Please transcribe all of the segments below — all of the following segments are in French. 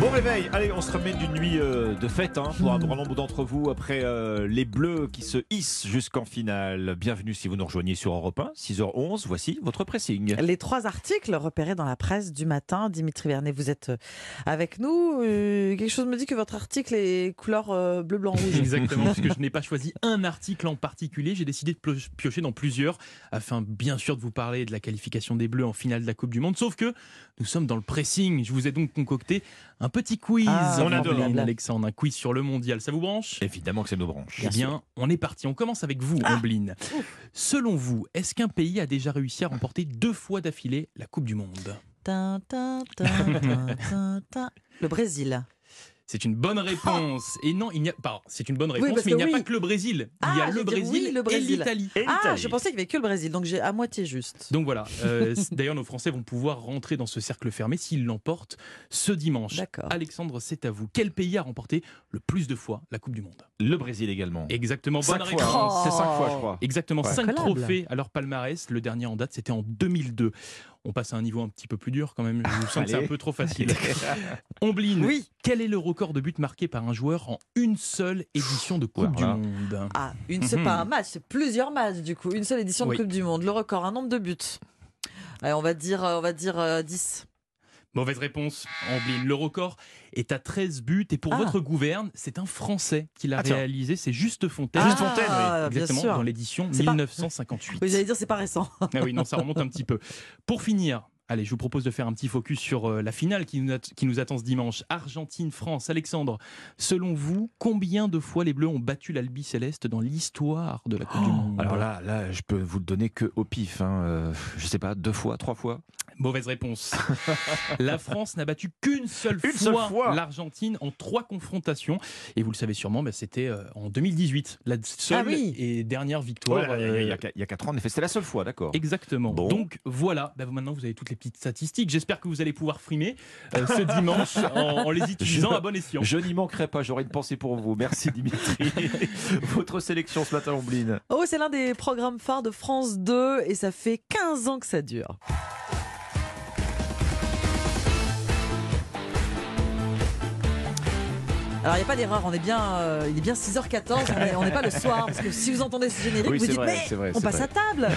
Bon réveil, allez, on se remet d'une nuit euh, de fête hein, pour un grand nombre d'entre vous après euh, les Bleus qui se hissent jusqu'en finale. Bienvenue si vous nous rejoignez sur Europe 1, 6h11, voici votre pressing. Les trois articles repérés dans la presse du matin. Dimitri Vernet, vous êtes euh, avec nous. Euh, quelque chose me dit que votre article est couleur euh, bleu, blanc, rouge. Exactement, puisque je n'ai pas choisi un article en particulier, j'ai décidé de piocher dans plusieurs, afin bien sûr de vous parler de la qualification des Bleus en finale de la Coupe du Monde. Sauf que nous sommes dans le pressing. Je vous ai donc concocté un petit quiz. Ah, on adore. Alexandre, un quiz sur le mondial. Ça vous branche? Évidemment que c'est nos branches. Eh bien, on est parti. On commence avec vous, Ambline. Selon vous, est-ce qu'un pays a déjà réussi à remporter deux fois d'affilée la Coupe du Monde? Le Brésil. C'est une bonne réponse. Et non, il n'y a pas. C'est une bonne réponse, mais il que n'y a oui. pas que le Brésil. Il y Ah, a le Brésil, oui, le et l'Italie. Ah, je pensais qu'il n'y avait que le Brésil, donc j'ai à moitié juste. Donc voilà. euh, D'ailleurs, nos Français vont pouvoir rentrer dans ce cercle fermé s'ils l'emportent ce dimanche. D'accord. Alexandre, c'est à vous. Quel pays a remporté le plus de fois la Coupe du Monde? Le Brésil également. Exactement. Cinq bonne fois. réponse. Oh. C'est cinq fois, je crois. Exactement, Ouais. 5 Collable. trophées à leur palmarès. Le dernier en date, c'était en 2002. On passe à un niveau un petit peu plus dur quand même. Je sens que c'est un peu trop facile. Ombline, Oui. quel est le record de buts marqués par un joueur en une seule édition de Coupe Voilà. du Monde? Ah, une, c'est Mhm. pas un match, c'est plusieurs matchs du coup. Une seule édition Oui. de Coupe du Monde. Le record, un nombre de buts. Allez, on va dire, euh, on va dire euh, 10. Mauvaise réponse, Ambline. Le record est à 13 buts et pour Ah. votre gouverne, c'est un Français qui l'a Ah, réalisé, c'est Juste Fontaine. Juste Fontaine, oui. Ah, bien Exactement, sûr. dans l'édition C'est pas- 1958. Oui, j'allais dire, c'est pas récent. Ah oui, non, ça remonte un petit peu. Pour finir, allez, je vous propose de faire un petit focus sur euh, la finale qui nous, at- qui nous attend ce dimanche. Argentine-France. Alexandre, selon vous, combien de fois les Bleus ont battu l'Albi Céleste dans l'histoire de la Coupe du Monde? Oh, Alors là, là, je peux vous le donner que au pif. Hein. euh, je sais pas, deux fois, trois fois? Mauvaise réponse. la France n'a battu qu'une seule, fois, l'Argentine en trois confrontations. Et vous le savez sûrement, bah, c'était euh, en 2018, la seule Ah oui. et dernière Oh victoire. là, il y a- il y, a- euh, il y a quatre ans, en effet, c'était la seule fois, d'accord. Exactement. Bon. Donc voilà, bah, maintenant vous avez toutes les petites statistiques. J'espère que vous allez pouvoir frimer euh, ce dimanche en, en les utilisant Je- à bon escient. Je n'y manquerai pas, j'aurai une pensée pour vous. Merci Dimitri. Votre sélection ce matin, Ombline. Oh, c'est l'un des programmes phares de France 2 et ça fait 15 ans que ça dure. Alors, il n'y a pas d'erreur, on est bien, euh, il est bien 6h14, on est- on n'est pas le soir, parce que si vous entendez ce générique, Oui, vous dites, vrai, mais vrai, on passe vrai. à table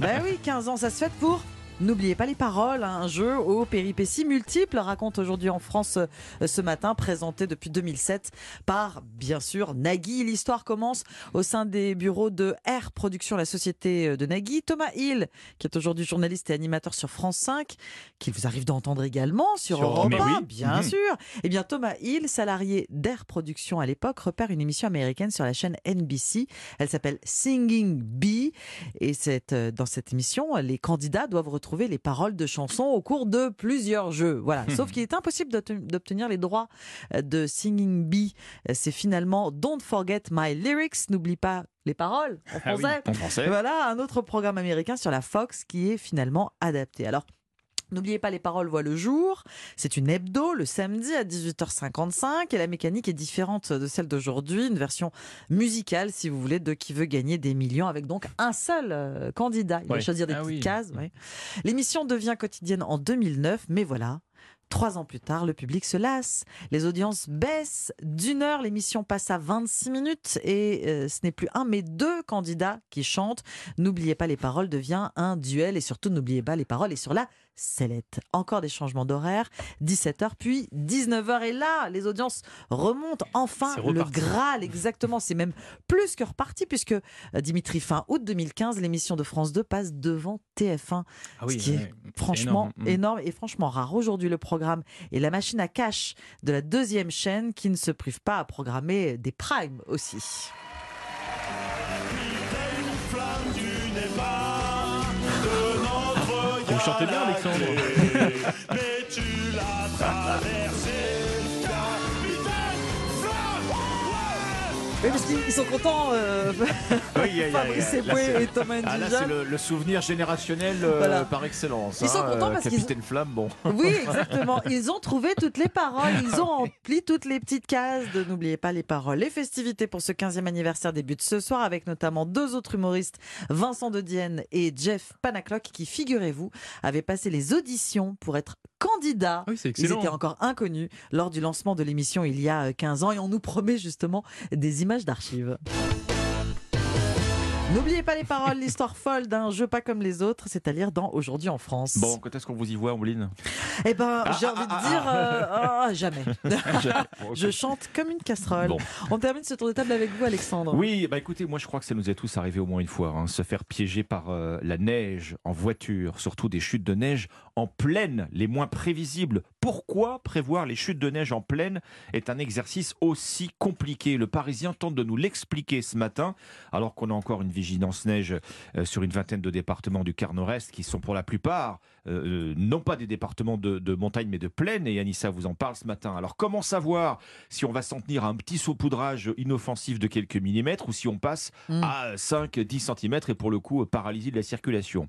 Ben oui, 15 ans, ça se fait pour... N'oubliez pas les paroles, hein, un jeu aux péripéties multiples raconte aujourd'hui en France euh, ce matin, présenté depuis 2007 par, bien sûr, Nagui. L'histoire commence au sein des bureaux de R Production, la société euh, de Nagui. Thomas Hill, qui est aujourd'hui journaliste et animateur sur France 5, qu'il vous arrive d'entendre également sur, Sur Europe Mais 1, oui. bien Mhm. sûr. Eh bien, Thomas Hill, salarié d'Air Production à l'époque, repère une émission américaine sur la chaîne NBC. Elle s'appelle Singing Bee. Et c'est, euh, dans cette émission, les candidats doivent retrouver les paroles de chansons au cours de plusieurs jeux. Voilà. Sauf qu'il est impossible d'obte- d'obtenir les droits euh, de Singing Bee. Euh, C'est finalement Don't Forget My Lyrics. N'oublie pas les paroles en Ah oui. français. En français. Voilà un autre programme américain sur la Fox qui est finalement adapté. Alors, N'oubliez pas, les paroles voient le jour. C'est une hebdo le samedi à 18h55 et la mécanique est différente de celle d'aujourd'hui. Une version musicale, si vous voulez, de qui veut gagner des millions avec donc un seul euh, candidat. Il va choisir des Ah petites oui. cases. L'émission devient quotidienne en 2009, mais voilà. Trois ans plus tard, le public se lasse. Les audiences baissent d'une heure. L'émission passe à 26 minutes et euh, ce n'est plus un mais deux candidats qui chantent. N'oubliez pas les paroles devient un duel et surtout n'oubliez pas les paroles et sur la sellette. Encore des changements d'horaire. 17h puis 19h et là, les audiences remontent enfin le. Graal exactement. C'est même plus que reparti puisque euh, Dimitri fin août 2015, l'émission de France 2 passe devant TF1 Ah oui, ce qui est franchement énorme. Mm. énorme. et franchement rare. Aujourd'hui, le programme est la machine à cash de la deuxième chaîne qui ne se prive pas à programmer des primes aussi. Chantez bien, Alexandre Oui, parce qu'ils ils sont contents, euh, Oui, Fabrice et Thomas Ah, là, c'est le, le souvenir générationnel euh, Voilà. par excellence. Ils sont hein, contents euh, parce qu'ils Capitaine Flamme, bon. Oui, exactement. Ils ont trouvé toutes les paroles. Ils ont rempli toutes les petites cases de N'oubliez pas les paroles. Les festivités pour ce 15e anniversaire débutent ce soir avec notamment deux autres humoristes, Vincent de Dienne et Jeff Panaclock, qui, figurez-vous, avaient passé les auditions pour être candidats. Oui, Ils étaient encore inconnus lors du lancement de l'émission il y a euh, 15 ans et on nous promet justement des images d'archives. N'oubliez pas les paroles, l'histoire folle d'un jeu pas comme les autres, c'est à lire dans Aujourd'hui en France. Bon, quand est-ce qu'on vous y voit, Ombline Eh ben, j'ai Ah, envie ah, de dire euh, ah, jamais. Je chante comme une casserole. Bon. On termine ce tour de table avec vous, Alexandre. Oui, bah écoutez, moi je crois que ça nous est tous arrivé au moins une fois, hein, se faire piéger par euh, la neige en voiture, surtout des chutes de neige en pleine, les moins prévisibles. Pourquoi prévoir les chutes de neige en pleine est un exercice aussi compliqué? Le Parisien tente de nous l'expliquer ce matin, alors qu'on a encore une vigilance neige euh, sur une vingtaine de départements du quart nord-est qui sont pour la plupart euh, non pas des départements de, de montagne mais de plaine, et Anissa vous en parle ce matin. Alors comment savoir si on va s'en tenir à un petit saupoudrage inoffensif de quelques millimètres ou si on passe Mm. à 5-10 cm et pour le coup paralysie de la circulation?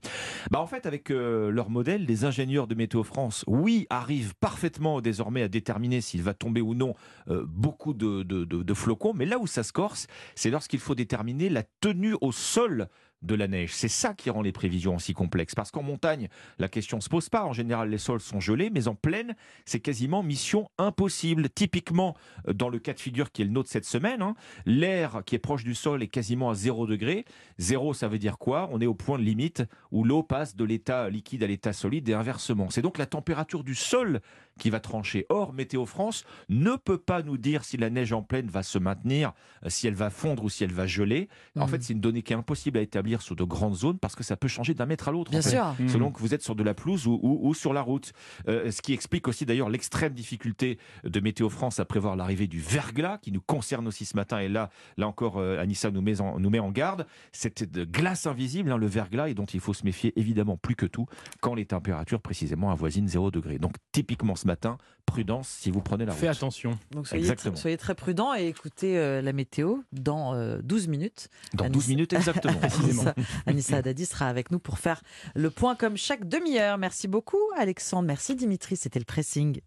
Bah En fait avec euh, leur modèle, les ingénieurs de Météo France, oui, arrivent parfaitement désormais à déterminer s'il va tomber ou non euh, beaucoup de, de- de- de flocons, mais là où ça se corse, c'est lorsqu'il faut déterminer la tenue au sol de la neige. C'est ça qui rend les prévisions aussi complexes. Parce qu'en montagne, la question ne se pose pas. En général, les sols sont gelés, mais en plaine, c'est quasiment mission impossible. Typiquement, euh, dans le cas de figure qui est le nôtre cette semaine, hein, l'air qui est proche du sol est quasiment à 0 degré. Zéro, ça veut dire quoi? On est au point de limite où l'eau passe de l'état liquide à l'état solide et inversement. C'est donc la température du sol qui va trancher. Or, Météo France ne peut pas nous dire si la neige en plaine va se maintenir, euh, si elle va fondre ou si elle va geler. En fait, c'est une donnée qui est impossible à établir sur de grandes zones parce que ça peut changer d'un mètre à l'autre. Bien en fait sûr. Selon que vous êtes sur de la pelouse ou, ou- ou sur la route. Euh, ce qui explique aussi d'ailleurs l'extrême difficulté de Météo France à prévoir l'arrivée du verglas, qui nous concerne aussi ce matin. Et là, là encore, euh, Anissa nous met en, nous met en garde. Cette glace invisible, hein, le verglas, et dont il faut se méfier évidemment plus que tout quand les températures précisément avoisinent 0 degré. Donc typiquement ce matin, prudence si vous prenez la route. Fais attention. Donc soyez, Exactement. tr- soyez très prudents et écoutez euh, la météo dans euh, 12 minutes. Dans Anissa- 12 minutes exactement. Anissa, Anissa Haddadi sera avec nous pour faire le point comme chaque demi-heure. Merci beaucoup Alexandre, merci Dimitri, c'était le pressing.